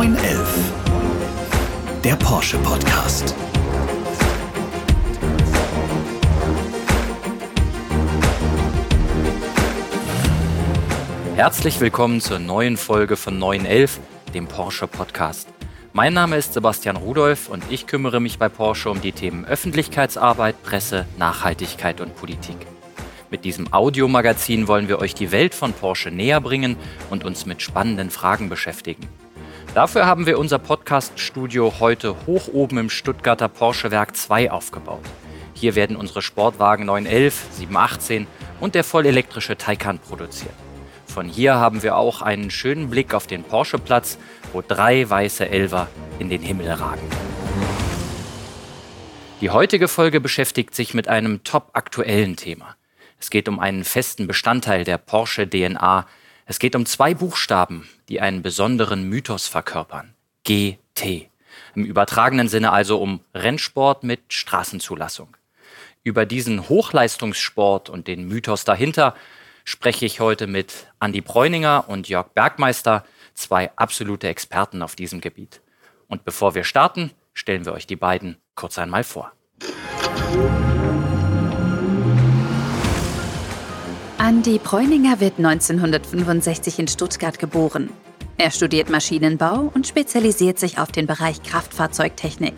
911. Der Porsche Podcast. Herzlich willkommen zur neuen Folge von 911, dem Porsche Podcast. Mein Name ist Sebastian Rudolph und ich kümmere mich bei Porsche um die Themen Öffentlichkeitsarbeit, Presse, Nachhaltigkeit und Politik. Mit diesem Audiomagazin wollen wir euch die Welt von Porsche näher bringen und uns mit spannenden Fragen beschäftigen. Dafür haben wir unser Podcast-Studio heute hoch oben im Stuttgarter Porsche Werk 2 aufgebaut. Hier werden unsere Sportwagen 911, 718 und der vollelektrische Taycan produziert. Von hier haben wir auch einen schönen Blick auf den Porsche-Platz, wo drei weiße Elver in den Himmel ragen. Die heutige Folge beschäftigt sich mit einem top aktuellen Thema. Es geht um einen festen Bestandteil der Porsche DNA. Es geht um zwei Buchstaben, die einen besonderen Mythos verkörpern. GT. Im übertragenen Sinne also um Rennsport mit Straßenzulassung. Über diesen Hochleistungssport und den Mythos dahinter spreche ich heute mit Andi Bräuninger und Jörg Bergmeister, zwei absolute Experten auf diesem Gebiet. Und bevor wir starten, stellen wir euch die beiden kurz einmal vor. Andi Bräuninger wird 1965 in Stuttgart geboren. Er studiert Maschinenbau und spezialisiert sich auf den Bereich Kraftfahrzeugtechnik.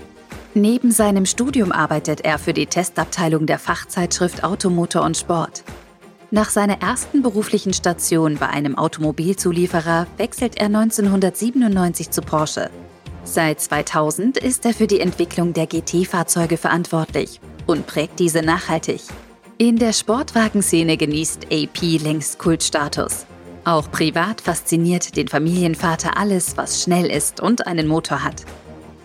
Neben seinem Studium arbeitet er für die Testabteilung der Fachzeitschrift Automotor und Sport. Nach seiner ersten beruflichen Station bei einem Automobilzulieferer wechselt er 1997 zu Porsche. Seit 2000 ist er für die Entwicklung der GT-Fahrzeuge verantwortlich und prägt diese nachhaltig. In der Sportwagenszene genießt AP längst Kultstatus. Auch privat fasziniert den Familienvater alles, was schnell ist und einen Motor hat.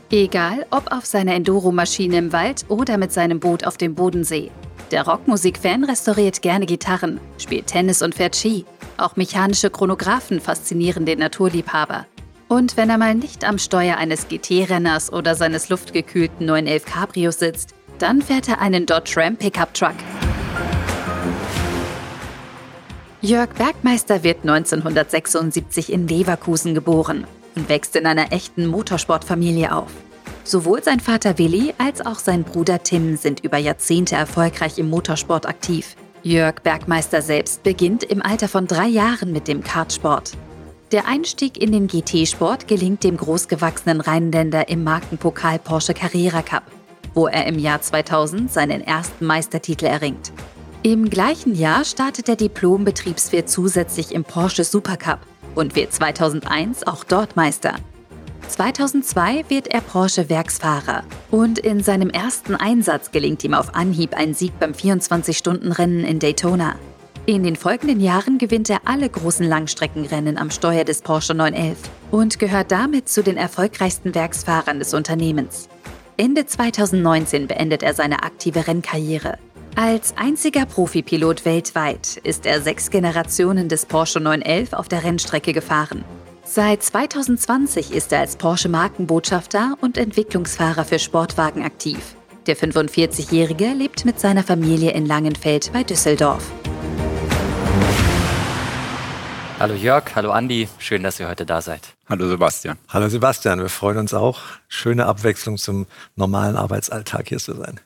Egal ob auf seiner Enduro-Maschine im Wald oder mit seinem Boot auf dem Bodensee. Der Rockmusik-Fan restauriert gerne Gitarren, spielt Tennis und fährt Ski. Auch mechanische Chronographen faszinieren den Naturliebhaber. Und wenn er mal nicht am Steuer eines GT-Renners oder seines luftgekühlten 911 Cabrios sitzt, dann fährt er einen Dodge Ram Pickup Truck. Jörg Bergmeister wird 1976 in Leverkusen geboren und wächst in einer echten Motorsportfamilie auf. Sowohl sein Vater Willi als auch sein Bruder Tim sind über Jahrzehnte erfolgreich im Motorsport aktiv. Jörg Bergmeister selbst beginnt im Alter von drei Jahren mit dem Kartsport. Der Einstieg in den GT-Sport gelingt dem großgewachsenen Rheinländer im Markenpokal Porsche Carrera Cup, wo er im Jahr 2000 seinen ersten Meistertitel erringt. Im gleichen Jahr startet der Diplom-Betriebswirt zusätzlich im Porsche Supercup und wird 2001 auch dort Meister. 2002 wird er Porsche-Werksfahrer und in seinem ersten Einsatz gelingt ihm auf Anhieb ein Sieg beim 24-Stunden-Rennen in Daytona. In den folgenden Jahren gewinnt er alle großen Langstreckenrennen am Steuer des Porsche 911 und gehört damit zu den erfolgreichsten Werksfahrern des Unternehmens. Ende 2019 beendet er seine aktive Rennkarriere. Als einziger Profipilot weltweit ist er sechs Generationen des Porsche 911 auf der Rennstrecke gefahren Seit 2020 ist er als Porsche Markenbotschafter und Entwicklungsfahrer für Sportwagen aktiv. Der 45-Jährige lebt mit seiner Familie in Langenfeld bei Düsseldorf. Hallo Jörg, hallo Andi, schön, dass ihr heute da seid. Hallo Sebastian. Hallo Sebastian, wir freuen uns auch. Schöne Abwechslung zum normalen Arbeitsalltag hier zu sein.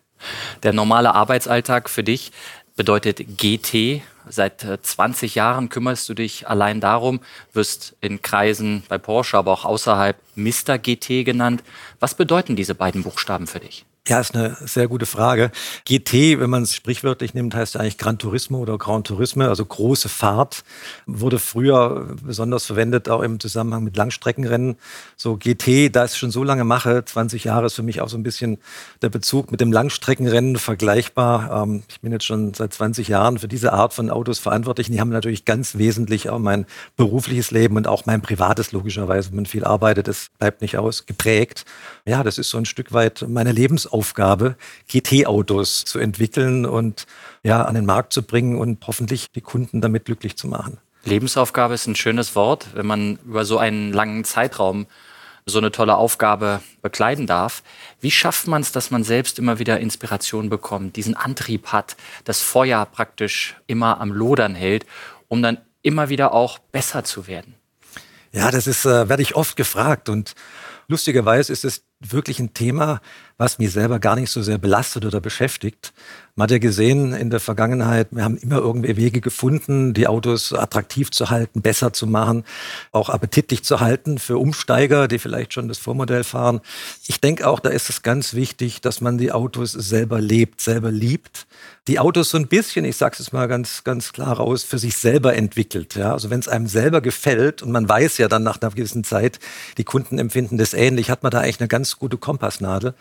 Der normale Arbeitsalltag für dich bedeutet GT, Seit 20 äh, Jahren kümmerst du dich allein darum, wirst in Kreisen bei Porsche, aber auch außerhalb Mr. GT genannt. Was bedeuten diese beiden Buchstaben für dich? Ja, ist eine sehr gute Frage. GT, wenn man es sprichwörtlich nimmt, heißt eigentlich Gran Turismo oder Grand Turisme, also große Fahrt, wurde früher besonders verwendet, auch im Zusammenhang mit Langstreckenrennen. So GT, da ich es schon so lange mache, 20 Jahre ist für mich auch so ein bisschen der Bezug mit dem Langstreckenrennen vergleichbar. Ähm, ich bin jetzt schon seit 20 Jahren für diese Art von Autos verantwortlich. Und die haben natürlich ganz wesentlich auch mein berufliches Leben und auch mein privates logischerweise, wenn man viel arbeitet, das bleibt nicht aus, geprägt. Ja, das ist so ein Stück weit meine Lebens Aufgabe, GT-Autos zu entwickeln und ja, an den Markt zu bringen und hoffentlich die Kunden damit glücklich zu machen. Lebensaufgabe ist ein schönes Wort, wenn man über so einen langen Zeitraum so eine tolle Aufgabe bekleiden darf. Wie schafft man es, dass man selbst immer wieder Inspiration bekommt, diesen Antrieb hat, das Feuer praktisch immer am Lodern hält, um dann immer wieder auch besser zu werden? Ja, das ist, äh, werde ich oft gefragt und lustigerweise ist es wirklich ein Thema, was mich selber gar nicht so sehr belastet oder beschäftigt. Man hat ja gesehen in der Vergangenheit, wir haben immer irgendwie Wege gefunden, die Autos attraktiv zu halten, besser zu machen, auch appetitlich zu halten für Umsteiger, die vielleicht schon das Vormodell fahren. Ich denke auch, da ist es ganz wichtig, dass man die Autos selber lebt, selber liebt. Die Autos so ein bisschen, ich sage es mal ganz, ganz klar raus, für sich selber entwickelt. Ja? Also wenn es einem selber gefällt und man weiß ja dann nach einer gewissen Zeit, die Kunden empfinden das ähnlich, hat man da eigentlich eine ganz gute Kompassnadel.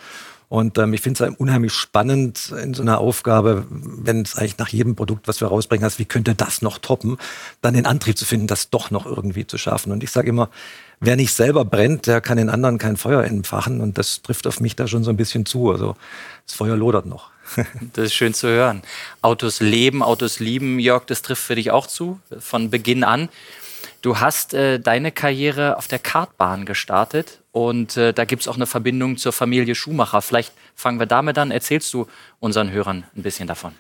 Und ähm, ich finde es unheimlich spannend in so einer Aufgabe, wenn es eigentlich nach jedem Produkt, was wir rausbringen, heißt, wie könnte das noch toppen, dann den Antrieb zu finden, das doch noch irgendwie zu schaffen. Und ich sage immer, wer nicht selber brennt, der kann den anderen kein Feuer entfachen. Und das trifft auf mich da schon so ein bisschen zu. Also das Feuer lodert noch. das ist schön zu hören. Autos leben, Autos lieben, Jörg, das trifft für dich auch zu, von Beginn an. Du hast äh, deine Karriere auf der Kartbahn gestartet und äh, da gibt es auch eine Verbindung zur Familie Schumacher. Vielleicht fangen wir damit an. Erzählst du unseren Hörern ein bisschen davon?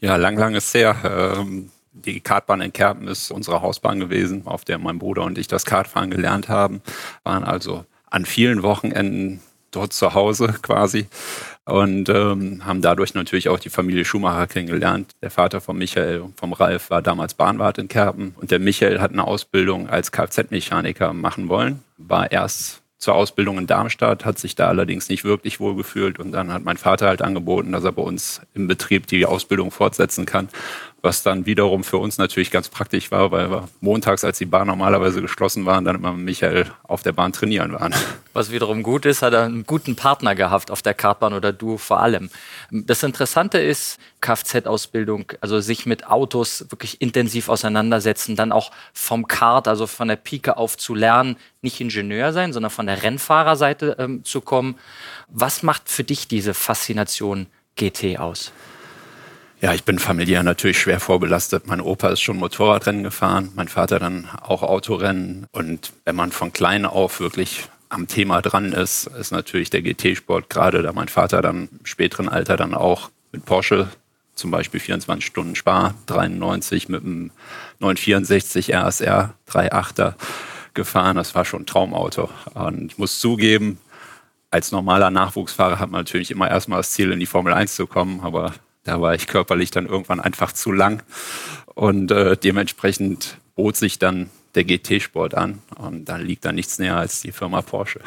Ja, lang, lang ist her. Ähm, die Kartbahn in Kerpen ist unsere Hausbahn gewesen, auf der mein Bruder und ich das Kartfahren gelernt haben. Waren also an vielen Wochenenden dort zu Hause quasi und ähm, haben dadurch natürlich auch die Familie Schumacher kennengelernt. Der Vater von Michael und vom Ralf war damals Bahnwart in Kerpen und der Michael hat eine Ausbildung als Kfz-Mechaniker machen wollen, war erst zur Ausbildung in Darmstadt, hat sich da allerdings nicht wirklich wohl gefühlt und dann hat mein Vater halt angeboten, dass er bei uns im Betrieb die Ausbildung fortsetzen kann was dann wiederum für uns natürlich ganz praktisch war, weil wir montags, als die Bahn normalerweise geschlossen waren, dann immer mit Michael auf der Bahn trainieren waren. Was wiederum gut ist, hat er einen guten Partner gehabt auf der Kartbahn oder du vor allem. Das Interessante ist, Kfz-Ausbildung, also sich mit Autos wirklich intensiv auseinandersetzen, dann auch vom Kart, also von der Pike auf zu lernen, nicht Ingenieur sein, sondern von der Rennfahrerseite ähm, zu kommen. Was macht für dich diese Faszination GT aus? Ja, ich bin familiär natürlich schwer vorbelastet. Mein Opa ist schon Motorradrennen gefahren, mein Vater dann auch Autorennen. Und wenn man von klein auf wirklich am Thema dran ist, ist natürlich der GT-Sport, gerade da mein Vater dann im späteren Alter dann auch mit Porsche zum Beispiel 24 Stunden Spar 93 mit einem 964 RSR 3.8er gefahren. Das war schon ein Traumauto. Und ich muss zugeben, als normaler Nachwuchsfahrer hat man natürlich immer erstmal das Ziel, in die Formel 1 zu kommen, aber da war ich körperlich dann irgendwann einfach zu lang und äh, dementsprechend bot sich dann der GT-Sport an und dann liegt da nichts näher als die Firma Porsche.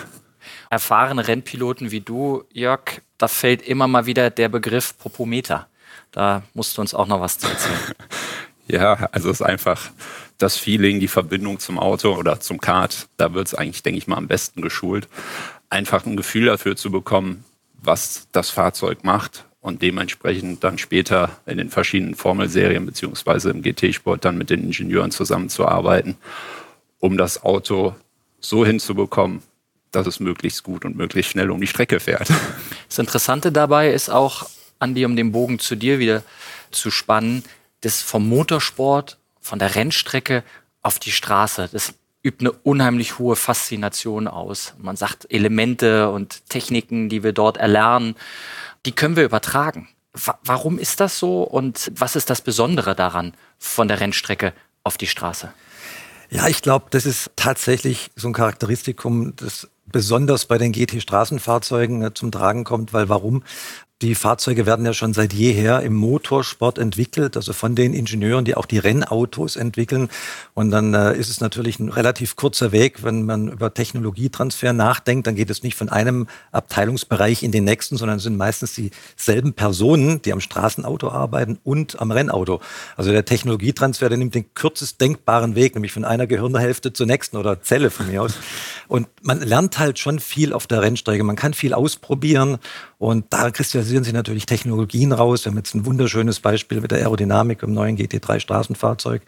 Erfahrene Rennpiloten wie du, Jörg, da fällt immer mal wieder der Begriff Popometer. Da musst du uns auch noch was zu erzählen. ja, also es ist einfach das Feeling, die Verbindung zum Auto oder zum Kart. Da wird es eigentlich, denke ich mal, am besten geschult. Einfach ein Gefühl dafür zu bekommen, was das Fahrzeug macht, und dementsprechend dann später in den verschiedenen Formelserien beziehungsweise im GT-Sport dann mit den Ingenieuren zusammenzuarbeiten, um das Auto so hinzubekommen, dass es möglichst gut und möglichst schnell um die Strecke fährt. Das Interessante dabei ist auch, Andi, um den Bogen zu dir wieder zu spannen, das vom Motorsport, von der Rennstrecke auf die Straße. Das übt eine unheimlich hohe Faszination aus. Man sagt Elemente und Techniken, die wir dort erlernen, die können wir übertragen. Warum ist das so und was ist das Besondere daran von der Rennstrecke auf die Straße? Ja, ich glaube, das ist tatsächlich so ein Charakteristikum, das besonders bei den GT-Straßenfahrzeugen äh, zum Tragen kommt, weil warum? Die Fahrzeuge werden ja schon seit jeher im Motorsport entwickelt, also von den Ingenieuren, die auch die Rennautos entwickeln. Und dann äh, ist es natürlich ein relativ kurzer Weg, wenn man über Technologietransfer nachdenkt. Dann geht es nicht von einem Abteilungsbereich in den nächsten, sondern es sind meistens dieselben Personen, die am Straßenauto arbeiten und am Rennauto. Also der Technologietransfer, der nimmt den kürzest denkbaren Weg, nämlich von einer Gehirnhälfte zur nächsten oder Zelle von mir aus. Und man lernt halt schon viel auf der Rennstrecke. Man kann viel ausprobieren und da kristallisieren sich natürlich Technologien raus. Wir haben jetzt ein wunderschönes Beispiel mit der Aerodynamik im neuen GT3 Straßenfahrzeug,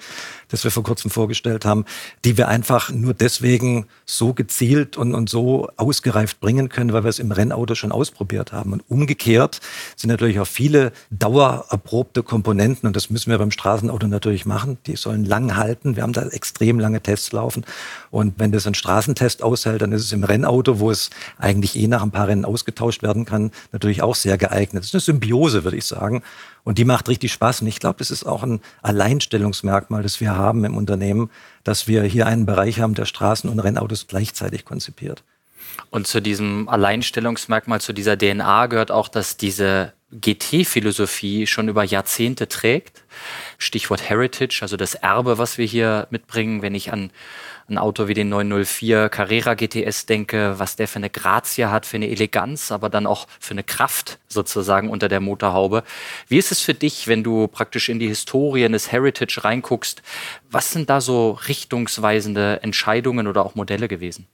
das wir vor kurzem vorgestellt haben, die wir einfach nur deswegen so gezielt und, und so ausgereift bringen können, weil wir es im Rennauto schon ausprobiert haben. Und umgekehrt sind natürlich auch viele dauererprobte Komponenten und das müssen wir beim Straßenauto natürlich machen. Die sollen lang halten. Wir haben da extrem lange Tests laufen. Und wenn das ein Straßentest aushält, dann ist es im Rennauto, wo es eigentlich eh nach ein paar Rennen ausgetauscht werden kann, natürlich auch sehr geeignet. Das ist eine Symbiose, würde ich sagen. Und die macht richtig Spaß. Und ich glaube, das ist auch ein Alleinstellungsmerkmal, das wir haben im Unternehmen, dass wir hier einen Bereich haben, der Straßen- und Rennautos gleichzeitig konzipiert. Und zu diesem Alleinstellungsmerkmal, zu dieser DNA gehört auch, dass diese GT-Philosophie schon über Jahrzehnte trägt. Stichwort Heritage, also das Erbe, was wir hier mitbringen, wenn ich an ein Auto wie den 904 Carrera GTS denke, was der für eine Grazie hat, für eine Eleganz, aber dann auch für eine Kraft sozusagen unter der Motorhaube. Wie ist es für dich, wenn du praktisch in die Historien des Heritage reinguckst? Was sind da so richtungsweisende Entscheidungen oder auch Modelle gewesen?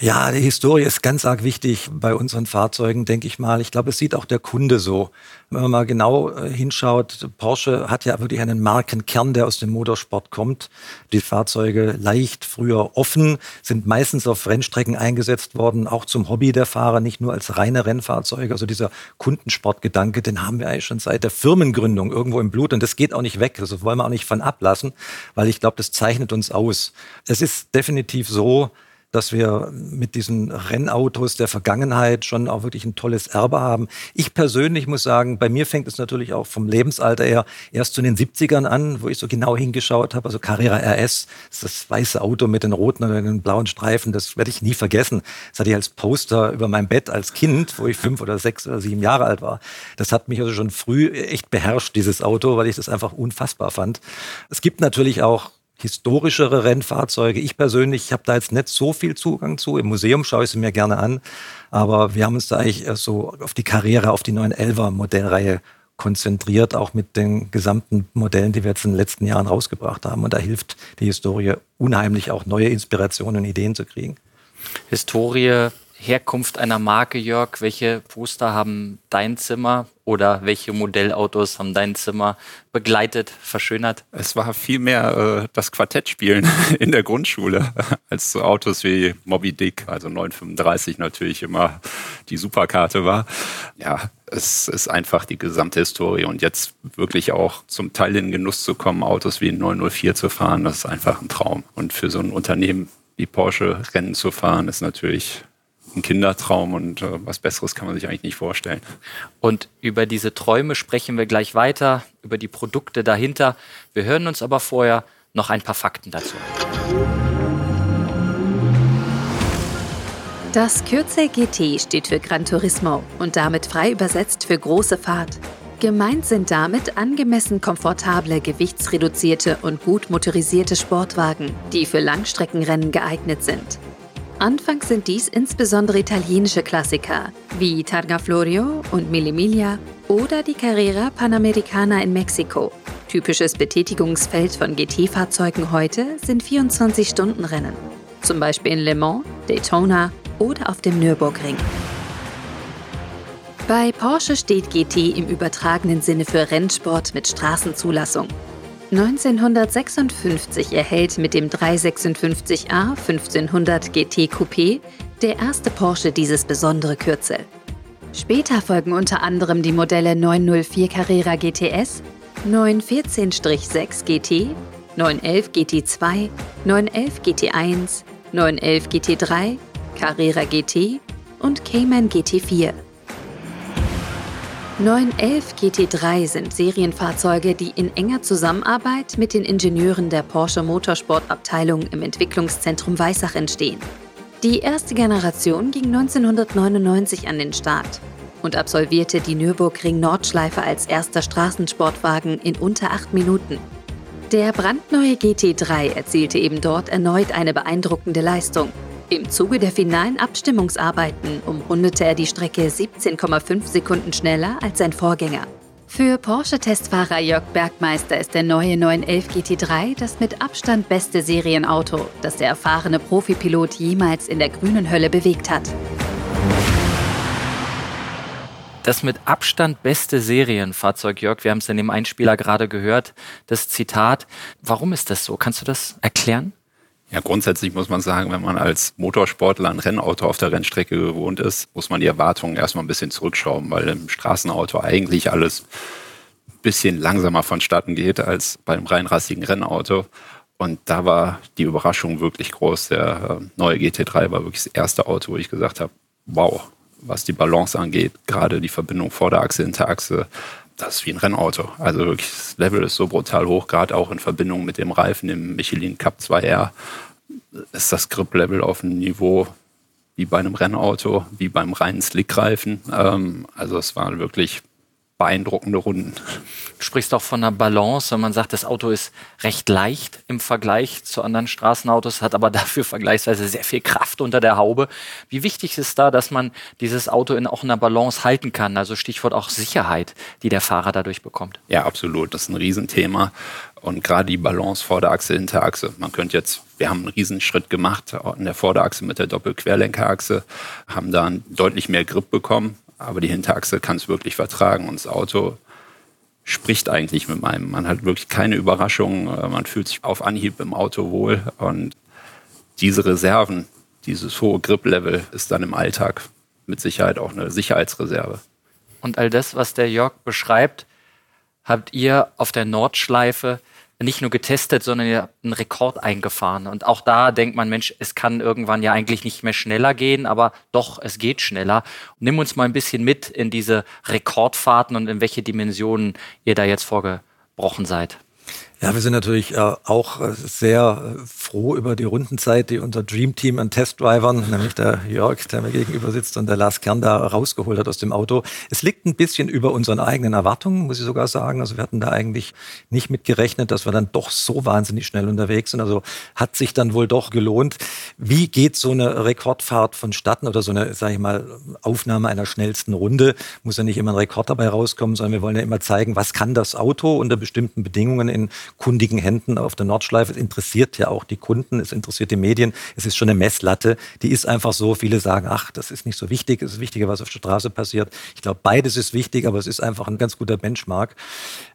Ja, die Historie ist ganz arg wichtig bei unseren Fahrzeugen, denke ich mal. Ich glaube, es sieht auch der Kunde so. Wenn man mal genau äh, hinschaut, Porsche hat ja wirklich einen Markenkern, der aus dem Motorsport kommt. Die Fahrzeuge leicht, früher offen, sind meistens auf Rennstrecken eingesetzt worden, auch zum Hobby der Fahrer, nicht nur als reine Rennfahrzeuge. Also dieser Kundensportgedanke, den haben wir eigentlich schon seit der Firmengründung irgendwo im Blut und das geht auch nicht weg. Das wollen wir auch nicht von ablassen, weil ich glaube, das zeichnet uns aus. Es ist definitiv so, dass wir mit diesen Rennautos der Vergangenheit schon auch wirklich ein tolles Erbe haben. Ich persönlich muss sagen, bei mir fängt es natürlich auch vom Lebensalter her erst zu den 70ern an, wo ich so genau hingeschaut habe. Also Carrera RS, das, das weiße Auto mit den roten oder den blauen Streifen, das werde ich nie vergessen. Das hatte ich als Poster über mein Bett als Kind, wo ich fünf oder sechs oder sieben Jahre alt war. Das hat mich also schon früh echt beherrscht, dieses Auto, weil ich das einfach unfassbar fand. Es gibt natürlich auch historischere Rennfahrzeuge. Ich persönlich habe da jetzt nicht so viel Zugang zu. Im Museum schaue ich sie mir gerne an. Aber wir haben uns da eigentlich so auf die Karriere, auf die 911er Modellreihe konzentriert, auch mit den gesamten Modellen, die wir jetzt in den letzten Jahren rausgebracht haben. Und da hilft die Historie unheimlich auch neue Inspirationen und Ideen zu kriegen. Historie Herkunft einer Marke, Jörg? Welche Poster haben dein Zimmer oder welche Modellautos haben dein Zimmer begleitet, verschönert? Es war vielmehr äh, das Quartettspielen in der Grundschule als so Autos wie Moby Dick, also 935 natürlich immer die Superkarte war. Ja, es ist einfach die gesamte Historie und jetzt wirklich auch zum Teil in den Genuss zu kommen, Autos wie 904 zu fahren, das ist einfach ein Traum. Und für so ein Unternehmen wie Porsche Rennen zu fahren, ist natürlich ein Kindertraum und äh, was Besseres kann man sich eigentlich nicht vorstellen. Und über diese Träume sprechen wir gleich weiter, über die Produkte dahinter. Wir hören uns aber vorher noch ein paar Fakten dazu. Das Kürzel GT steht für Gran Turismo und damit frei übersetzt für große Fahrt. Gemeint sind damit angemessen komfortable, gewichtsreduzierte und gut motorisierte Sportwagen, die für Langstreckenrennen geeignet sind. Anfangs sind dies insbesondere italienische Klassiker wie Targa Florio und Mille Miglia oder die Carrera Panamericana in Mexiko. Typisches Betätigungsfeld von GT-Fahrzeugen heute sind 24-Stunden-Rennen, zum Beispiel in Le Mans, Daytona oder auf dem Nürburgring. Bei Porsche steht GT im übertragenen Sinne für Rennsport mit Straßenzulassung 1956 erhält mit dem 356a 1500 GT Coupé der erste Porsche dieses besondere Kürzel. Später folgen unter anderem die Modelle 904 Carrera GTS, 914-6 GT, 911 GT2, 911 GT1, 911 GT3, Carrera GT und Cayman GT4. 911 GT3 sind Serienfahrzeuge, die in enger Zusammenarbeit mit den Ingenieuren der Porsche Motorsport-Abteilung im Entwicklungszentrum Weissach entstehen. Die erste Generation ging 1999 an den Start und absolvierte die Nürburgring Nordschleife als erster Straßensportwagen in unter acht Minuten. Der brandneue GT3 erzielte eben dort erneut eine beeindruckende Leistung im Zuge der finalen Abstimmungsarbeiten umrundete er die Strecke 17,5 Sekunden schneller als sein Vorgänger. Für Porsche-Testfahrer Jörg Bergmeister ist der neue 911 GT3 das mit Abstand beste Serienauto, das der erfahrene Profipilot jemals in der grünen Hölle bewegt hat. Das mit Abstand beste Serienfahrzeug, Jörg, wir haben es in dem Einspieler gerade gehört, das Zitat. Warum ist das so? Kannst du das erklären? Ja, grundsätzlich muss man sagen, wenn man als Motorsportler ein Rennauto auf der Rennstrecke gewohnt ist, muss man die Erwartungen erstmal ein bisschen zurückschrauben, weil im Straßenauto eigentlich alles ein bisschen langsamer vonstatten geht als beim reinrassigen Rennauto. Und da war die Überraschung wirklich groß. Der äh, neue GT3 war wirklich das erste Auto, wo ich gesagt habe, wow, was die Balance angeht, gerade die Verbindung Vorderachse, Hinterachse, das ist wie ein Rennauto. Also wirklich, das Level ist so brutal hoch, gerade auch in Verbindung mit dem Reifen, dem Michelin Cup 2R, ist das Grip-Level auf einem Niveau wie bei einem Rennauto, wie beim reinen Slickreifen. Ähm, also es war wirklich beeindruckende Runden. Du sprichst auch von einer Balance, wenn man sagt, das Auto ist recht leicht im Vergleich zu anderen Straßenautos, hat aber dafür vergleichsweise sehr viel Kraft unter der Haube. Wie wichtig ist da, dass man dieses Auto in auch einer Balance halten kann? Also Stichwort auch Sicherheit, die der Fahrer dadurch bekommt. Ja, absolut. Das ist ein Riesenthema. Und gerade die Balance Vorderachse, Hinterachse. Man könnte jetzt, wir haben einen Riesenschritt gemacht in der Vorderachse mit der Doppelquerlenkerachse, haben da deutlich mehr Grip bekommen aber die Hinterachse kann es wirklich vertragen und das Auto spricht eigentlich mit meinem. Man hat wirklich keine Überraschungen, äh, man fühlt sich auf Anhieb im Auto wohl und diese Reserven, dieses hohe Grip-Level ist dann im Alltag mit Sicherheit auch eine Sicherheitsreserve. Und all das, was der Jörg beschreibt, habt ihr auf der Nordschleife nicht nur getestet, sondern ihr habt einen Rekord eingefahren. Und auch da denkt man, Mensch, es kann irgendwann ja eigentlich nicht mehr schneller gehen, aber doch, es geht schneller. Nimm uns mal ein bisschen mit in diese Rekordfahrten und in welche Dimensionen ihr da jetzt vorgebrochen seid. Ja, wir sind natürlich äh, auch äh, sehr äh, froh über die Rundenzeit, die unser Dream Team an Testdrivern, nämlich der Jörg, der mir gegenüber sitzt, und der Lars Kern da rausgeholt hat aus dem Auto. Es liegt ein bisschen über unseren eigenen Erwartungen, muss ich sogar sagen. Also wir hatten da eigentlich nicht mit gerechnet, dass wir dann doch so wahnsinnig schnell unterwegs sind. Also hat sich dann wohl doch gelohnt. Wie geht so eine Rekordfahrt vonstatten oder so eine, sage ich mal, Aufnahme einer schnellsten Runde? Muss ja nicht immer ein Rekord dabei rauskommen, sondern wir wollen ja immer zeigen, was kann das Auto unter bestimmten Bedingungen in kundigen Händen auf der Nordschleife. Es interessiert ja auch die Kunden, es interessiert die Medien. Es ist schon eine Messlatte. Die ist einfach so. Viele sagen, ach, das ist nicht so wichtig. Es ist wichtiger, was auf der Straße passiert. Ich glaube, beides ist wichtig, aber es ist einfach ein ganz guter Benchmark.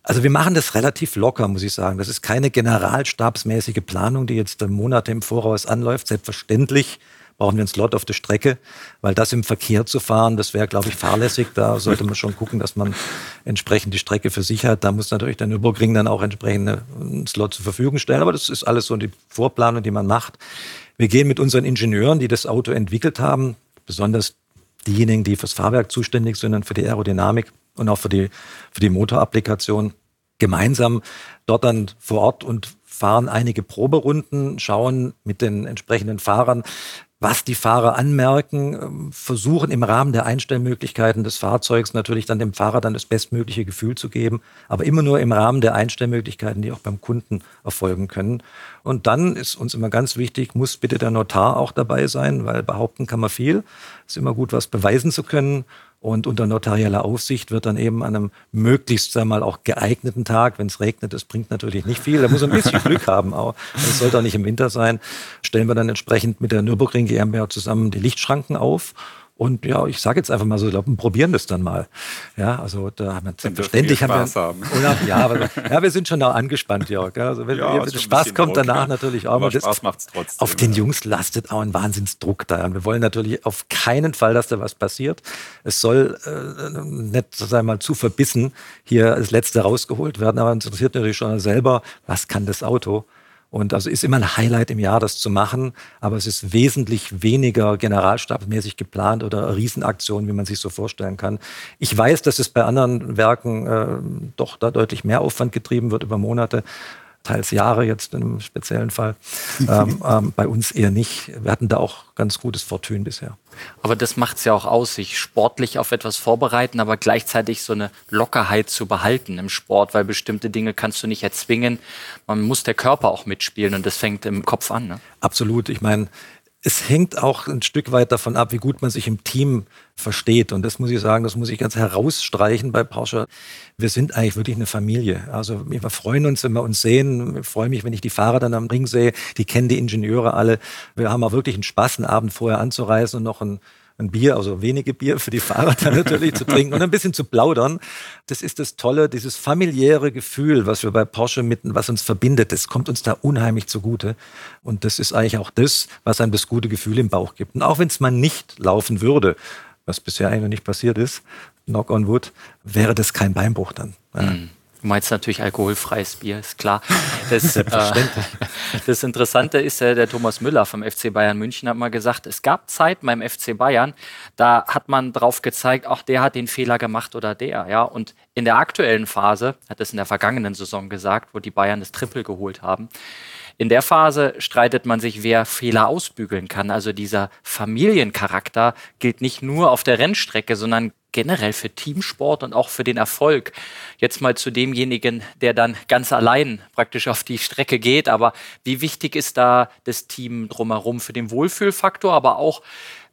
Also wir machen das relativ locker, muss ich sagen. Das ist keine generalstabsmäßige Planung, die jetzt Monate im Voraus anläuft. Selbstverständlich brauchen wir einen Slot auf der Strecke, weil das im Verkehr zu fahren, das wäre, glaube ich, fahrlässig. Da sollte man schon gucken, dass man entsprechend die Strecke für sich hat. Da muss natürlich der Nürburgring dann auch entsprechend einen Slot zur Verfügung stellen. Aber das ist alles so die Vorplanung, die man macht. Wir gehen mit unseren Ingenieuren, die das Auto entwickelt haben, besonders diejenigen, die fürs Fahrwerk zuständig sind und für die Aerodynamik und auch für die, für die Motorapplikation, gemeinsam dort dann vor Ort und fahren einige Proberunden, schauen mit den entsprechenden Fahrern, was die Fahrer anmerken, ähm, versuchen im Rahmen der Einstellmöglichkeiten des Fahrzeugs natürlich dann dem Fahrer dann das bestmögliche Gefühl zu geben, aber immer nur im Rahmen der Einstellmöglichkeiten, die auch beim Kunden erfolgen können. Und dann ist uns immer ganz wichtig, muss bitte der Notar auch dabei sein, weil behaupten kann man viel. Ist immer gut, was beweisen zu können. Und unter notarieller Aufsicht wird dann eben an einem möglichst sagen wir mal auch geeigneten Tag, wenn es regnet, das bringt natürlich nicht viel, da muss ein bisschen Glück haben, aber es sollte auch nicht im Winter sein, stellen wir dann entsprechend mit der Nürburgring GmbH zusammen die Lichtschranken auf und ja, ich sage jetzt einfach mal so, glaub, probieren das dann mal. Ja, also da haben wir selbstverständlich haben wir, haben. Oder, ja, aber, ja, wir sind schon da angespannt, Jörg. Also wenn, ja, wenn Spaß kommt danach ja. natürlich auch. Aber das, Spaß macht's trotzdem. Auf den Jungs lastet auch ein Wahnsinnsdruck da. Und wir wollen natürlich auf keinen Fall, dass da was passiert. Es soll äh, nicht, sagen wir mal, zu verbissen hier das Letzte rausgeholt werden. Aber uns interessiert natürlich schon selber, was kann das Auto? Und also ist immer ein Highlight im Jahr, das zu machen, aber es ist wesentlich weniger generalstabsmäßig geplant oder Riesenaktionen, wie man sich so vorstellen kann. Ich weiß, dass es bei anderen Werken äh, doch da deutlich mehr Aufwand getrieben wird über Monate teils Jahre jetzt im speziellen Fall. ähm, ähm, bei uns eher nicht. Wir hatten da auch ganz gutes Fortun bisher. Aber das macht es ja auch aus, sich sportlich auf etwas vorbereiten, aber gleichzeitig so eine Lockerheit zu behalten im Sport, weil bestimmte Dinge kannst du nicht erzwingen. Man muss der Körper auch mitspielen und das fängt im Kopf an. Ne? Absolut. Ich meine, es hängt auch ein Stück weit davon ab, wie gut man sich im Team versteht. Und das muss ich sagen, das muss ich ganz herausstreichen bei Porsche. Wir sind eigentlich wirklich eine Familie. Also wir freuen uns, wenn wir uns sehen. Ich freue mich, wenn ich die Fahrer dann am Ring sehe. Die kennen die Ingenieure alle. Wir haben auch wirklich einen Spaß, einen Abend vorher anzureisen und noch ein ein Bier, also wenige Bier für die Fahrer dann natürlich zu trinken und ein bisschen zu plaudern. Das ist das Tolle, dieses familiäre Gefühl, was wir bei Porsche mitten, was uns verbindet, das kommt uns da unheimlich zugute. Und das ist eigentlich auch das, was einem das gute Gefühl im Bauch gibt. Und auch wenn es mal nicht laufen würde, was bisher eigentlich noch nicht passiert ist, knock on wood, wäre das kein Beinbruch dann. Mhm. Du meinst natürlich alkoholfreies Bier, ist klar. Das, äh, das Interessante ist, äh, der Thomas Müller vom FC Bayern München hat mal gesagt, es gab Zeiten beim FC Bayern, da hat man drauf gezeigt, auch der hat den Fehler gemacht oder der. Ja? Und in der aktuellen Phase, hat es in der vergangenen Saison gesagt, wo die Bayern das Triple geholt haben, in der Phase streitet man sich, wer Fehler ausbügeln kann. Also dieser Familiencharakter gilt nicht nur auf der Rennstrecke, sondern generell für Teamsport und auch für den Erfolg. Jetzt mal zu demjenigen, der dann ganz allein praktisch auf die Strecke geht. Aber wie wichtig ist da das Team drumherum für den Wohlfühlfaktor, aber auch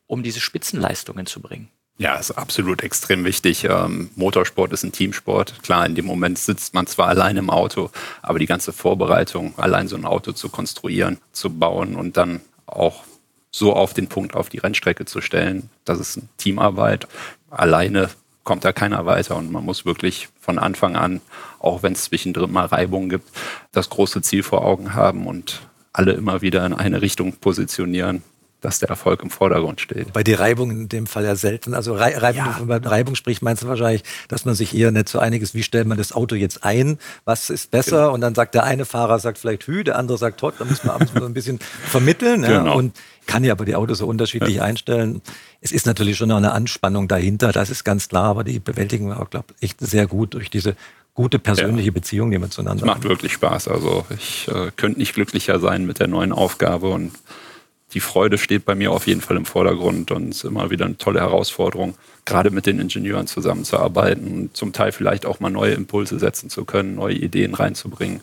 um diese Spitzenleistungen zu bringen? Ja, ist absolut extrem wichtig. Ähm, Motorsport ist ein Teamsport. Klar, in dem Moment sitzt man zwar allein im Auto, aber die ganze Vorbereitung, allein so ein Auto zu konstruieren, zu bauen und dann auch so auf den Punkt auf die Rennstrecke zu stellen, das ist Teamarbeit alleine kommt da keiner weiter und man muss wirklich von Anfang an, auch wenn es zwischendrin mal Reibungen gibt, das große Ziel vor Augen haben und alle immer wieder in eine Richtung positionieren dass der Erfolg im Vordergrund steht. Bei die Reibung in dem Fall ja selten. Also Reibung, ja. man Reibung spricht, meinst du wahrscheinlich, dass man sich eher nicht so einig ist, wie stellt man das Auto jetzt ein, was ist besser? Genau. Und dann sagt der eine Fahrer sagt vielleicht Hü, der andere sagt Hot, da muss man so ein bisschen vermitteln. Genau. Ja, und kann ja aber die Autos so unterschiedlich ja. einstellen. Es ist natürlich schon noch eine Anspannung dahinter, das ist ganz klar, aber die bewältigen wir auch, glaube ich, echt sehr gut durch diese gute persönliche ja. Beziehung, die wir zueinander. Es macht wirklich Spaß. Also ich äh, könnte nicht glücklicher sein mit der neuen Aufgabe und die Freude steht bei mir auf jeden Fall im Vordergrund und es ist immer wieder eine tolle Herausforderung, gerade mit den Ingenieuren zusammenzuarbeiten und zum Teil vielleicht auch mal neue Impulse setzen zu können, neue Ideen reinzubringen.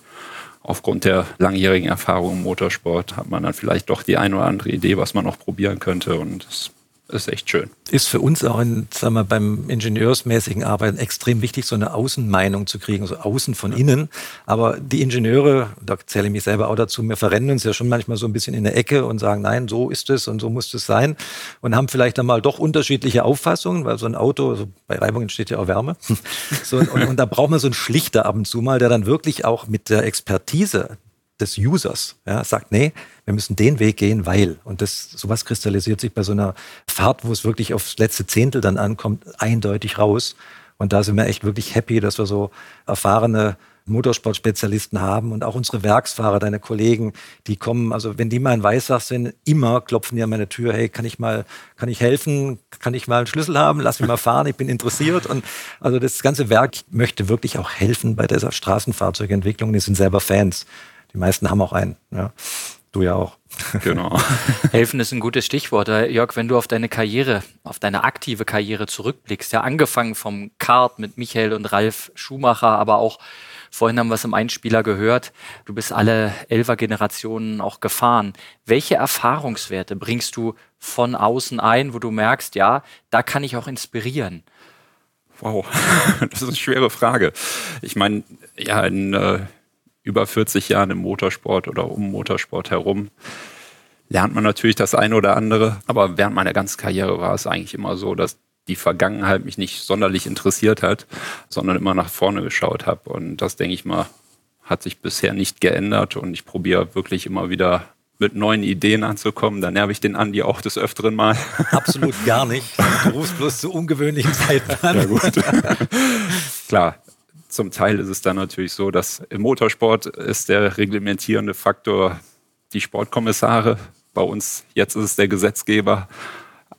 Aufgrund der langjährigen Erfahrung im Motorsport hat man dann vielleicht doch die eine oder andere Idee, was man noch probieren könnte und es ist echt schön. Ist für uns auch in, sagen wir, beim ingenieursmäßigen Arbeiten extrem wichtig, so eine Außenmeinung zu kriegen, also außen von innen. Aber die Ingenieure, da zähle ich mich selber auch dazu, wir verrennen uns ja schon manchmal so ein bisschen in der Ecke und sagen, nein, so ist es und so muss es sein. Und haben vielleicht dann mal doch unterschiedliche Auffassungen, weil so ein Auto, also bei Reibung entsteht ja auch Wärme. so, und, und da braucht man so einen Schlichter ab und zu mal, der dann wirklich auch mit der Expertise des Users ja, sagt, nee, wir müssen den Weg gehen, weil. Und das, sowas kristallisiert sich bei so einer Fahrt, wo es wirklich aufs letzte Zehntel dann ankommt, eindeutig raus. Und da sind wir echt wirklich happy, dass wir so erfahrene Motorsportspezialisten haben und auch unsere Werksfahrer, deine Kollegen, die kommen, also wenn die mal in Weißach sind, immer klopfen die an meine Tür, hey, kann ich mal, kann ich helfen, kann ich mal einen Schlüssel haben, lass mich mal fahren, ich bin interessiert und also das ganze Werk möchte wirklich auch helfen bei dieser Straßenfahrzeugentwicklung, die sind selber Fans. Die meisten haben auch einen. Ja. Du ja auch. Genau. Helfen ist ein gutes Stichwort. Äh, Jörg, wenn du auf deine Karriere, auf deine aktive Karriere zurückblickst, ja, angefangen vom Kart mit Michael und Ralf Schumacher, aber auch vorhin haben wir es im Einspieler gehört, du bist alle Elfer-Generationen auch gefahren. Welche Erfahrungswerte bringst du von außen ein, wo du merkst, ja, da kann ich auch inspirieren? Wow, das ist eine schwere Frage. Ich meine, ja, in äh, über 40 Jahren im Motorsport oder um Motorsport herum lernt man natürlich das eine oder andere. Aber während meiner ganzen Karriere war es eigentlich immer so, dass die Vergangenheit mich nicht sonderlich interessiert hat, sondern immer nach vorne geschaut habe. Und das, denke ich mal, hat sich bisher nicht geändert. Und ich probiere wirklich immer wieder mit neuen Ideen anzukommen. Da nerv ich den Andi auch des Öfteren mal. Absolut gar nicht. Du rufst bloß zu ungewöhnlichen Zeiten an. Ja, gut. Klar, zum Teil ist es dann natürlich so, dass im Motorsport ist der reglementierende Faktor die Sportkommissare. Bei uns jetzt ist es der Gesetzgeber.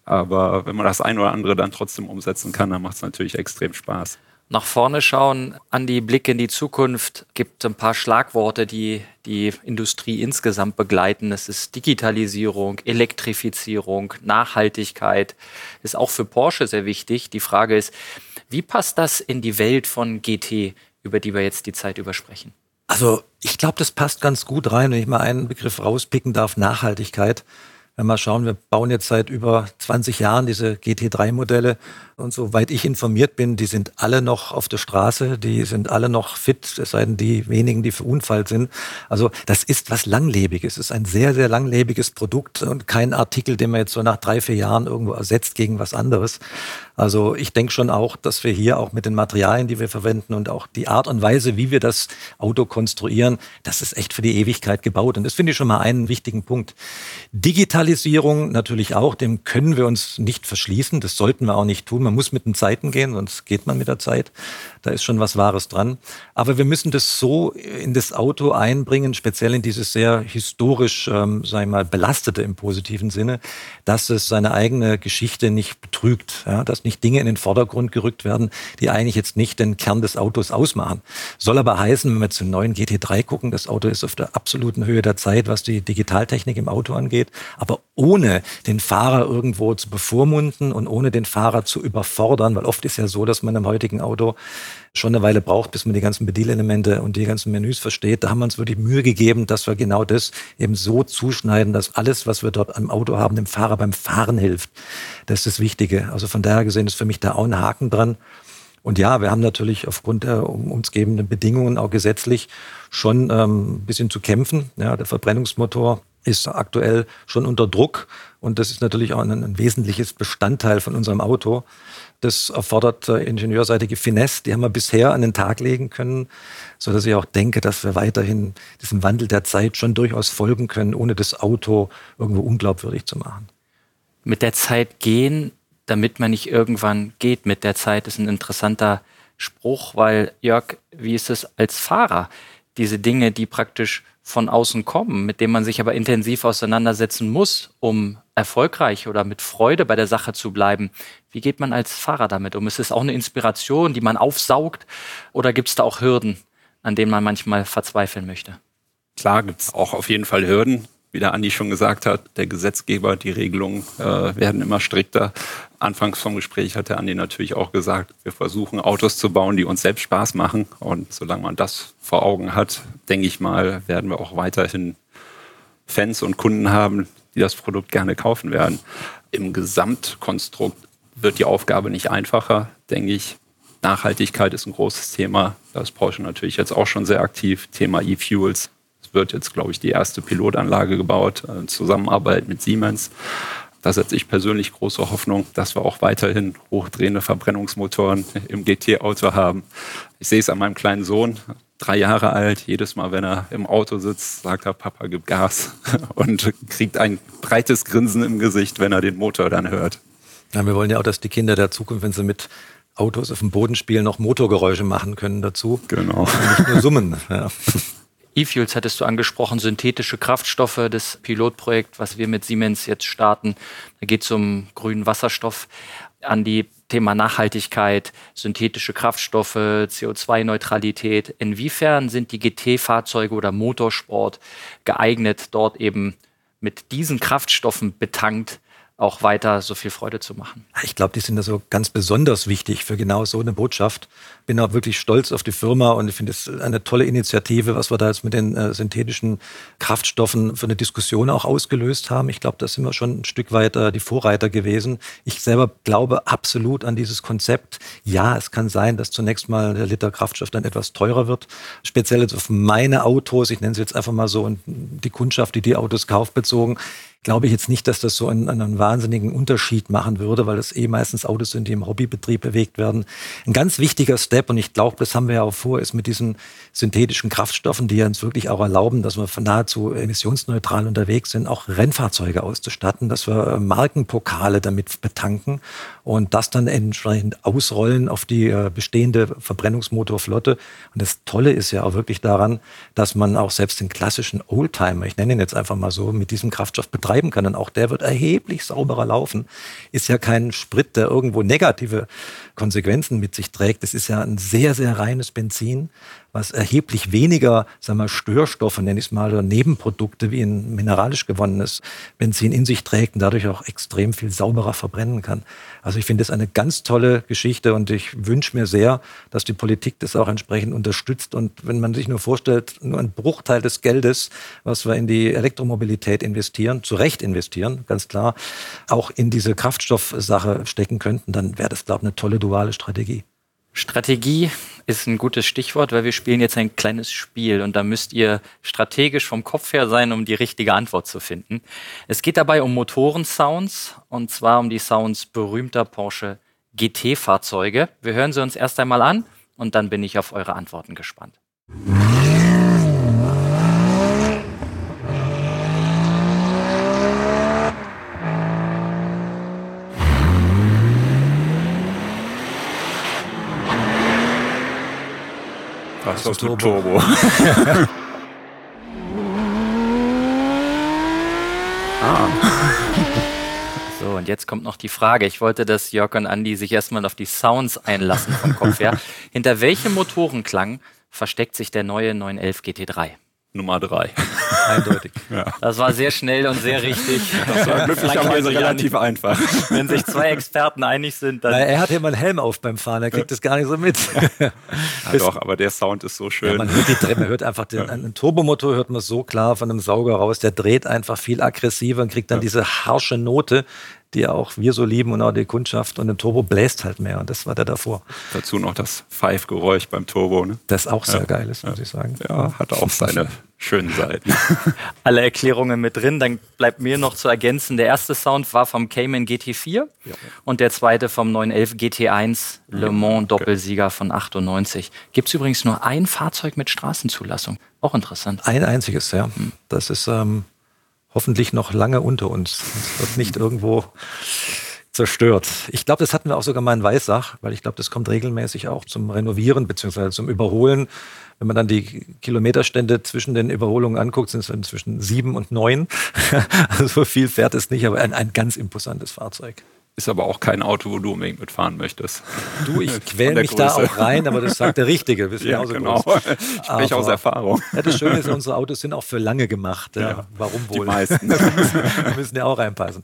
Aber wenn man das ein oder andere dann trotzdem umsetzen kann, dann macht es natürlich extrem Spaß nach vorne schauen, an die Blick in die Zukunft, gibt ein paar Schlagworte, die die Industrie insgesamt begleiten. Es ist Digitalisierung, Elektrifizierung, Nachhaltigkeit, ist auch für Porsche sehr wichtig. Die Frage ist, wie passt das in die Welt von GT, über die wir jetzt die Zeit übersprechen? Also ich glaube, das passt ganz gut rein, wenn ich mal einen Begriff rauspicken darf, Nachhaltigkeit. Wenn wir schauen, wir bauen jetzt seit über 20 Jahren diese GT3-Modelle und soweit ich informiert bin, die sind alle noch auf der Straße, die sind alle noch fit, es sei denn die wenigen, die verunfallt sind. Also das ist was Langlebiges, es ist ein sehr, sehr langlebiges Produkt und kein Artikel, den man jetzt so nach drei, vier Jahren irgendwo ersetzt gegen was anderes. Also ich denke schon auch, dass wir hier auch mit den Materialien, die wir verwenden und auch die Art und Weise, wie wir das Auto konstruieren, das ist echt für die Ewigkeit gebaut. Und das finde ich schon mal einen wichtigen Punkt. Digitalisierung Digitalisierung natürlich auch, dem können wir uns nicht verschließen. Das sollten wir auch nicht tun. Man muss mit den Zeiten gehen, sonst geht man mit der Zeit. Da ist schon was Wahres dran. Aber wir müssen das so in das Auto einbringen, speziell in dieses sehr historisch, ähm, sag mal, belastete im positiven Sinne, dass es seine eigene Geschichte nicht betrügt. Ja? Dass nicht Dinge in den Vordergrund gerückt werden, die eigentlich jetzt nicht den Kern des Autos ausmachen. Soll aber heißen, wenn wir zum neuen GT3 gucken, das Auto ist auf der absoluten Höhe der Zeit, was die Digitaltechnik im Auto angeht, aber ohne den Fahrer irgendwo zu bevormunden und ohne den Fahrer zu überfordern, weil oft ist ja so, dass man im heutigen Auto schon eine Weile braucht, bis man die ganzen Bedienelemente und die ganzen Menüs versteht. Da haben wir uns wirklich Mühe gegeben, dass wir genau das eben so zuschneiden, dass alles, was wir dort am Auto haben, dem Fahrer beim Fahren hilft. Das ist das Wichtige. Also von daher gesehen ist für mich da auch ein Haken dran. Und ja, wir haben natürlich aufgrund der uns gebenden Bedingungen auch gesetzlich schon ähm, ein bisschen zu kämpfen. Ja, der Verbrennungsmotor ist aktuell schon unter Druck und das ist natürlich auch ein, ein wesentliches Bestandteil von unserem Auto. Das erfordert äh, ingenieurseitige Finesse, die haben wir bisher an den Tag legen können, so dass ich auch denke, dass wir weiterhin diesem Wandel der Zeit schon durchaus folgen können, ohne das Auto irgendwo unglaubwürdig zu machen. Mit der Zeit gehen, damit man nicht irgendwann geht mit der Zeit, ist ein interessanter Spruch, weil Jörg, wie ist es als Fahrer? Diese Dinge, die praktisch von außen kommen, mit denen man sich aber intensiv auseinandersetzen muss, um erfolgreich oder mit Freude bei der Sache zu bleiben. Wie geht man als Fahrer damit um? Ist es auch eine Inspiration, die man aufsaugt oder gibt es da auch Hürden, an denen man manchmal verzweifeln möchte? Klar gibt es auch auf jeden Fall Hürden wie der Andi schon gesagt hat, der Gesetzgeber, die Regelungen äh, werden immer strikter. Anfangs vom Gespräch hat der Andi natürlich auch gesagt, wir versuchen Autos zu bauen, die uns selbst Spaß machen. Und solange man das vor Augen hat, denke ich mal, werden wir auch weiterhin Fans und Kunden haben, die das Produkt gerne kaufen werden. Im Gesamtkonstrukt wird die Aufgabe nicht einfacher, denke ich. Nachhaltigkeit ist ein großes Thema. Da ist Porsche natürlich jetzt auch schon sehr aktiv. Thema E-Fuels wird jetzt, glaube ich, die erste Pilotanlage gebaut äh, in Zusammenarbeit mit Siemens. Da setze ich persönlich große Hoffnung, dass wir auch weiterhin hochdrehende Verbrennungsmotoren im GT-Auto haben. Ich sehe es an meinem kleinen Sohn, drei Jahre alt. Jedes Mal, wenn er im Auto sitzt, sagt er, Papa, gib Gas und kriegt ein breites Grinsen im Gesicht, wenn er den Motor dann hört. Ja, wir wollen ja auch, dass die Kinder der Zukunft, wenn sie mit Autos auf dem Boden spielen, noch Motorgeräusche machen können dazu. Genau. Und nicht nur summen. Ja. E-Fuels hattest du angesprochen, synthetische Kraftstoffe, das Pilotprojekt, was wir mit Siemens jetzt starten. Da geht es um grünen Wasserstoff an die Thema Nachhaltigkeit, synthetische Kraftstoffe, CO2-Neutralität. Inwiefern sind die GT-Fahrzeuge oder Motorsport geeignet, dort eben mit diesen Kraftstoffen betankt auch weiter so viel Freude zu machen. Ich glaube, die sind da so ganz besonders wichtig für genau so eine Botschaft. Bin auch wirklich stolz auf die Firma und ich finde es eine tolle Initiative, was wir da jetzt mit den äh, synthetischen Kraftstoffen für eine Diskussion auch ausgelöst haben. Ich glaube, da sind wir schon ein Stück weit äh, die Vorreiter gewesen. Ich selber glaube absolut an dieses Konzept. Ja, es kann sein, dass zunächst mal der Liter Kraftstoff dann etwas teurer wird. Speziell jetzt auf meine Autos, ich nenne sie jetzt einfach mal so, und die Kundschaft, die die Autos kauft, bezogen glaube ich jetzt nicht, dass das so einen, einen wahnsinnigen Unterschied machen würde, weil das eh meistens Autos sind, die im Hobbybetrieb bewegt werden. Ein ganz wichtiger Step, und ich glaube, das haben wir ja auch vor, ist mit diesen synthetischen Kraftstoffen, die uns wirklich auch erlauben, dass wir nahezu emissionsneutral unterwegs sind, auch Rennfahrzeuge auszustatten, dass wir Markenpokale damit betanken und das dann entsprechend ausrollen auf die äh, bestehende Verbrennungsmotorflotte. Und das Tolle ist ja auch wirklich daran, dass man auch selbst den klassischen Oldtimer, ich nenne ihn jetzt einfach mal so, mit diesem Kraftstoff betreiben kann. Und auch der wird erheblich sauberer laufen. Ist ja kein Sprit, der irgendwo negative Konsequenzen mit sich trägt. Das ist ja ein sehr, sehr reines Benzin was erheblich weniger sagen wir, Störstoffe, nenne ich es mal, oder Nebenprodukte wie ein mineralisch gewonnenes Benzin in sich trägt und dadurch auch extrem viel sauberer verbrennen kann. Also ich finde das eine ganz tolle Geschichte und ich wünsche mir sehr, dass die Politik das auch entsprechend unterstützt. Und wenn man sich nur vorstellt, nur ein Bruchteil des Geldes, was wir in die Elektromobilität investieren, zu Recht investieren, ganz klar, auch in diese Kraftstoffsache stecken könnten, dann wäre das, glaube ich, eine tolle duale Strategie. Strategie ist ein gutes Stichwort, weil wir spielen jetzt ein kleines Spiel und da müsst ihr strategisch vom Kopf her sein, um die richtige Antwort zu finden. Es geht dabei um Motorensounds und zwar um die Sounds berühmter Porsche GT-Fahrzeuge. Wir hören sie uns erst einmal an und dann bin ich auf eure Antworten gespannt. Ist das mit Turbo. ah. So, und jetzt kommt noch die Frage. Ich wollte, dass Jörg und Andi sich erstmal auf die Sounds einlassen vom Kopf her. Hinter welchem Motorenklang versteckt sich der neue 911 GT3? Nummer drei. Eindeutig. Ja. Das war sehr schnell und sehr richtig. Das war glücklicherweise relativ einfach. Wenn sich zwei Experten einig sind, dann. Na, er hat ja mal einen Helm auf beim Fahren, er kriegt das gar nicht so mit. Ja, doch, aber der Sound ist so schön. Ja, man hört, die, man hört einfach den, einen Turbomotor hört man so klar von einem Sauger raus, der dreht einfach viel aggressiver und kriegt dann diese harsche Note, die auch wir so lieben und auch die Kundschaft. Und der Turbo bläst halt mehr und das war der davor. Dazu noch das Pfeifgeräusch beim Turbo. Ne? Das auch sehr ja. geil ist, muss ich sagen. Ja, hat auch seine schönen Seiten. Alle Erklärungen mit drin. Dann bleibt mir noch zu ergänzen, der erste Sound war vom Cayman GT4 ja. und der zweite vom 911 GT1 Le Mans Doppelsieger von 98. Gibt es übrigens nur ein Fahrzeug mit Straßenzulassung. Auch interessant. Ein einziges, ja. Hm. Das ist ähm, hoffentlich noch lange unter uns. Wird nicht irgendwo zerstört. Ich glaube, das hatten wir auch sogar mal in Weissach, weil ich glaube, das kommt regelmäßig auch zum Renovieren bzw. zum Überholen. Wenn man dann die Kilometerstände zwischen den Überholungen anguckt, sind es inzwischen sieben und neun. also so viel fährt es nicht, aber ein, ein ganz imposantes Fahrzeug. Ist aber auch kein Auto, wo du unbedingt mitfahren möchtest. Du, ich quäl mich Größe. da auch rein, aber das sagt der Richtige. Bist ja, genau. Groß. Ich spreche aus Erfahrung. Ja, das Schöne ist, unsere Autos sind auch für lange gemacht. Ja. Warum wohl? Die meisten. Wir müssen ja auch reinpassen.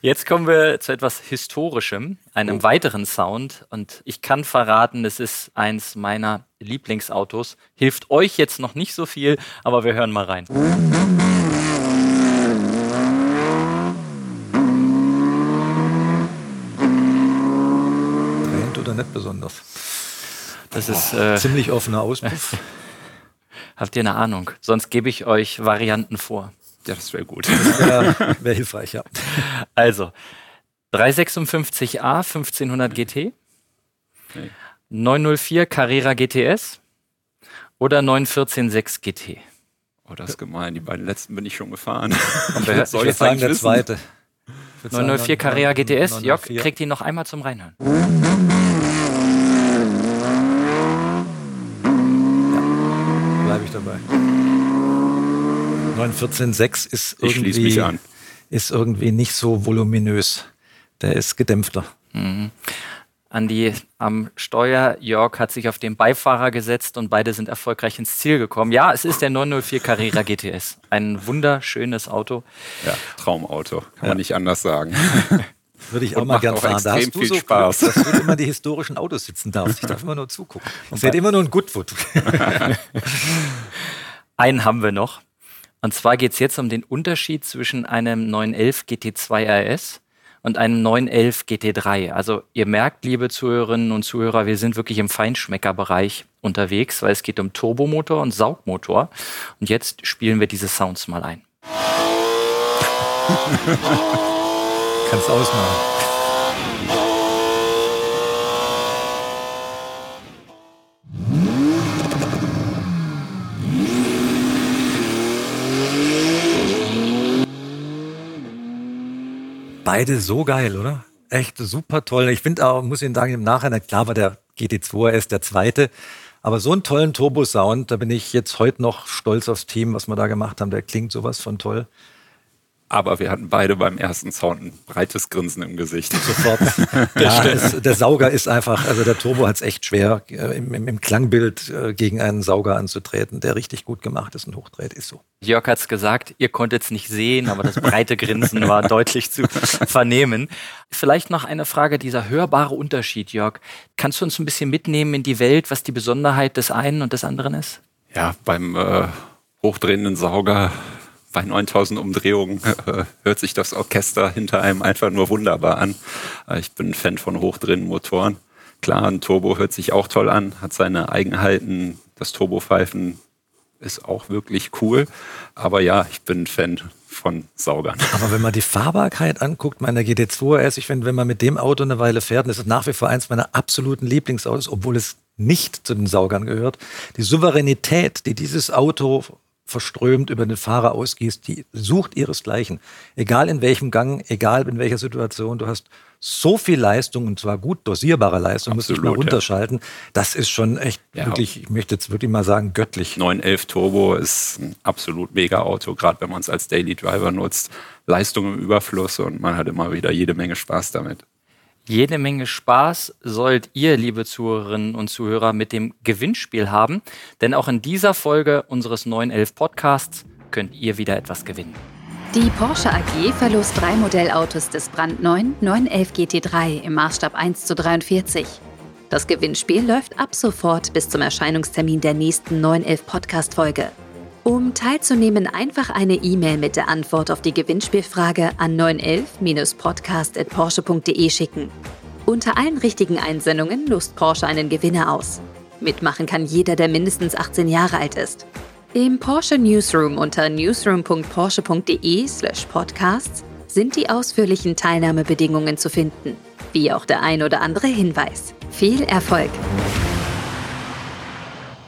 Jetzt kommen wir zu etwas Historischem, einem oh. weiteren Sound. Und ich kann verraten, es ist eins meiner Lieblingsautos. Hilft euch jetzt noch nicht so viel, aber wir hören mal rein. Oder nicht besonders? Das ist äh, ziemlich offener Auspuff. Habt ihr eine Ahnung? Sonst gebe ich euch Varianten vor. Ja, das wäre gut. wäre wär hilfreich, ja. Also, 356a 1500 GT, okay. 904 Carrera GTS oder 9146 GT. Oh, das ist gemein. Die beiden letzten bin ich schon gefahren. Und wer soll ich sagen, der wissen? zweite. 904 Carrera GTS. Jörg, kriegt ihn noch einmal zum Reinhören. bleibe ich dabei. 914.6 ist irgendwie, ist irgendwie nicht so voluminös. Der ist gedämpfter. Mhm. Andi am Steuer. Jörg hat sich auf den Beifahrer gesetzt und beide sind erfolgreich ins Ziel gekommen. Ja, es ist der 904 Carrera GTS. Ein wunderschönes Auto. Ja, Traumauto. Kann ja. man nicht anders sagen. Würde ich auch und mal gern fahren. Da hast du so Spaß. Glück, dass du immer die historischen Autos sitzen darfst. Ich darf immer nur zugucken. Ich sehe immer nur ein Goodwood. Einen haben wir noch. Und zwar geht es jetzt um den Unterschied zwischen einem 911 GT2 RS und einem 911 GT3. Also ihr merkt, liebe Zuhörerinnen und Zuhörer, wir sind wirklich im Feinschmeckerbereich unterwegs, weil es geht um Turbomotor und Saugmotor. Und jetzt spielen wir diese Sounds mal ein. Kannst ausmachen. Beide so geil, oder? Echt super toll. Ich finde auch, muss Ihnen sagen, im Nachhinein, klar war der GT2 RS der zweite, aber so einen tollen Turbo-Sound, da bin ich jetzt heute noch stolz aufs Team, was wir da gemacht haben. Der klingt sowas von toll. Aber wir hatten beide beim ersten Sound ein breites Grinsen im Gesicht. Sofort. ja, es, der Sauger ist einfach, also der Turbo hat es echt schwer, äh, im, im, Klangbild äh, gegen einen Sauger anzutreten, der richtig gut gemacht ist und hochdreht, ist so. Jörg hat es gesagt, ihr konntet es nicht sehen, aber das breite Grinsen war deutlich zu vernehmen. Vielleicht noch eine Frage, dieser hörbare Unterschied, Jörg. Kannst du uns ein bisschen mitnehmen in die Welt, was die Besonderheit des einen und des anderen ist? Ja, beim äh, hochdrehenden Sauger bei 9000 Umdrehungen äh, hört sich das Orchester hinter einem einfach nur wunderbar an. Äh, ich bin ein Fan von hochdrehenden Motoren. Klar, ein Turbo hört sich auch toll an, hat seine Eigenheiten. Das Turbopfeifen ist auch wirklich cool. Aber ja, ich bin ein Fan von Saugern. Aber wenn man die Fahrbarkeit anguckt, meiner GT2 RS, ich finde, wenn man mit dem Auto eine Weile fährt, und das ist nach wie vor eins meiner absoluten Lieblingsautos, obwohl es nicht zu den Saugern gehört, die Souveränität, die dieses Auto verströmt über den Fahrer ausgießt, die sucht ihresgleichen. Egal in welchem Gang, egal in welcher Situation, du hast so viel Leistung und zwar gut dosierbare Leistung, muss ich mal runterschalten. Ja. Das ist schon echt ja. wirklich, ich möchte jetzt wirklich mal sagen, göttlich. 911 Turbo ist ein absolut mega Auto, gerade wenn man es als Daily Driver nutzt. Leistung im Überfluss und man hat immer wieder jede Menge Spaß damit. Jede Menge Spaß sollt ihr, liebe Zuhörerinnen und Zuhörer, mit dem Gewinnspiel haben, denn auch in dieser Folge unseres 911 Podcasts könnt ihr wieder etwas gewinnen. Die Porsche AG verlost drei Modellautos des brandneuen 911 GT3 im Maßstab 1 zu 43. Das Gewinnspiel läuft ab sofort bis zum Erscheinungstermin der nächsten 911 Podcast-Folge. Um teilzunehmen, einfach eine E-Mail mit der Antwort auf die Gewinnspielfrage an 911-podcast.porsche.de schicken. Unter allen richtigen Einsendungen lost Porsche einen Gewinner aus. Mitmachen kann jeder, der mindestens 18 Jahre alt ist. Im Porsche Newsroom unter newsroom.porsche.de/podcasts sind die ausführlichen Teilnahmebedingungen zu finden, wie auch der ein oder andere Hinweis. Viel Erfolg!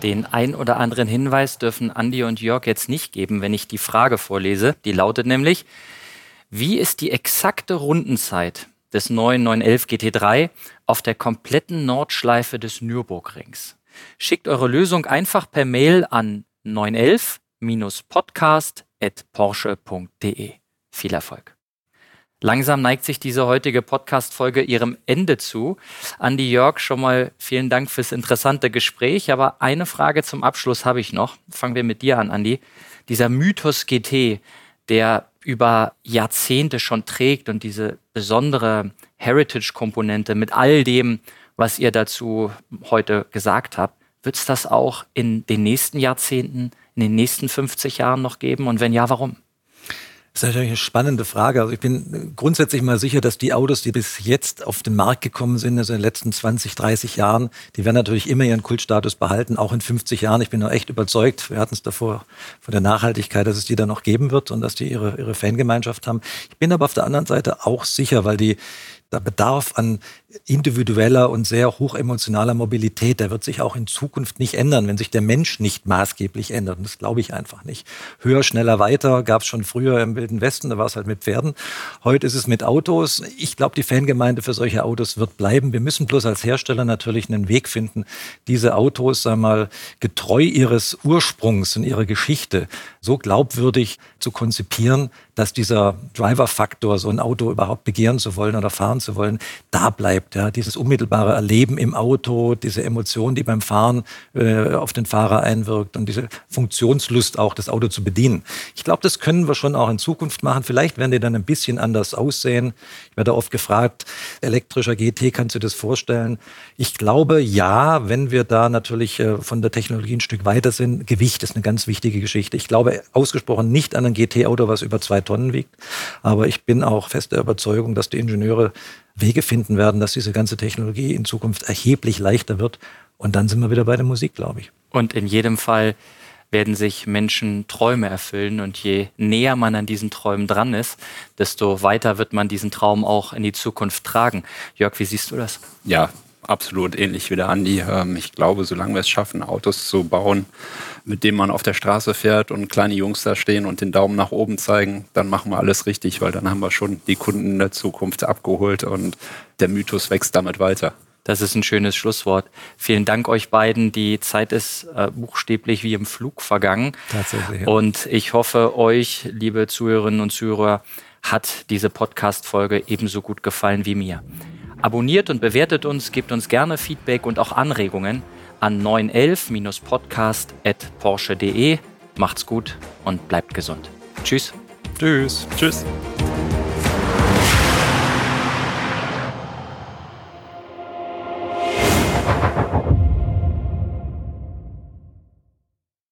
Den ein oder anderen Hinweis dürfen Andi und Jörg jetzt nicht geben, wenn ich die Frage vorlese. Die lautet nämlich, wie ist die exakte Rundenzeit des neuen 911 GT3 auf der kompletten Nordschleife des Nürburgrings? Schickt eure Lösung einfach per Mail an 911-podcast.porsche.de. Viel Erfolg. Langsam neigt sich diese heutige Podcast-Folge ihrem Ende zu. Andi Jörg, schon mal vielen Dank fürs interessante Gespräch. Aber eine Frage zum Abschluss habe ich noch. Fangen wir mit dir an, Andi. Dieser Mythos GT, der über Jahrzehnte schon trägt und diese besondere Heritage-Komponente mit all dem, was ihr dazu heute gesagt habt, wird es das auch in den nächsten Jahrzehnten, in den nächsten 50 Jahren noch geben? Und wenn ja, warum? Das ist natürlich eine spannende Frage. Also ich bin grundsätzlich mal sicher, dass die Autos, die bis jetzt auf den Markt gekommen sind, also in den letzten 20, 30 Jahren, die werden natürlich immer ihren Kultstatus behalten, auch in 50 Jahren. Ich bin noch echt überzeugt, wir hatten es davor von der Nachhaltigkeit, dass es die dann noch geben wird und dass die ihre, ihre Fangemeinschaft haben. Ich bin aber auf der anderen Seite auch sicher, weil die der Bedarf an individueller und sehr hochemotionaler Mobilität, der wird sich auch in Zukunft nicht ändern, wenn sich der Mensch nicht maßgeblich ändert. Und das glaube ich einfach nicht. Höher, schneller, weiter gab es schon früher im Wilden Westen, da war es halt mit Pferden. Heute ist es mit Autos. Ich glaube, die Fangemeinde für solche Autos wird bleiben. Wir müssen bloß als Hersteller natürlich einen Weg finden, diese Autos, sei mal, getreu ihres Ursprungs und ihrer Geschichte so glaubwürdig zu konzipieren, dass dieser Driver-Faktor, so ein Auto überhaupt begehren zu wollen oder fahren zu wollen, da bleibt. Ja. Dieses unmittelbare Erleben im Auto, diese Emotion, die beim Fahren äh, auf den Fahrer einwirkt und diese Funktionslust auch, das Auto zu bedienen. Ich glaube, das können wir schon auch in Zukunft machen. Vielleicht werden die dann ein bisschen anders aussehen. Ich werde oft gefragt, elektrischer GT, kannst du das vorstellen? Ich glaube, ja, wenn wir da natürlich äh, von der Technologie ein Stück weiter sind. Gewicht ist eine ganz wichtige Geschichte. Ich glaube ausgesprochen nicht an ein GT-Auto, was über zwei Tonnen wiegt. Aber ich bin auch fest der Überzeugung, dass die Ingenieure Wege finden werden, dass diese ganze Technologie in Zukunft erheblich leichter wird. Und dann sind wir wieder bei der Musik, glaube ich. Und in jedem Fall werden sich Menschen Träume erfüllen und je näher man an diesen Träumen dran ist, desto weiter wird man diesen Traum auch in die Zukunft tragen. Jörg, wie siehst du das? Ja, absolut ähnlich wie der Andi. Ähm, ich glaube, solange wir es schaffen, Autos zu bauen, mit denen man auf der Straße fährt und kleine Jungs da stehen und den Daumen nach oben zeigen, dann machen wir alles richtig, weil dann haben wir schon die Kunden in der Zukunft abgeholt und der Mythos wächst damit weiter. Das ist ein schönes Schlusswort. Vielen Dank euch beiden. Die Zeit ist äh, buchstäblich wie im Flug vergangen. Tatsächlich. Ja. Und ich hoffe, euch, liebe Zuhörerinnen und Zuhörer, hat diese Podcast-Folge ebenso gut gefallen wie mir. Abonniert und bewertet uns, gebt uns gerne Feedback und auch Anregungen an 911-podcast.porsche.de. Macht's gut und bleibt gesund. Tschüss. Tschüss. Tschüss.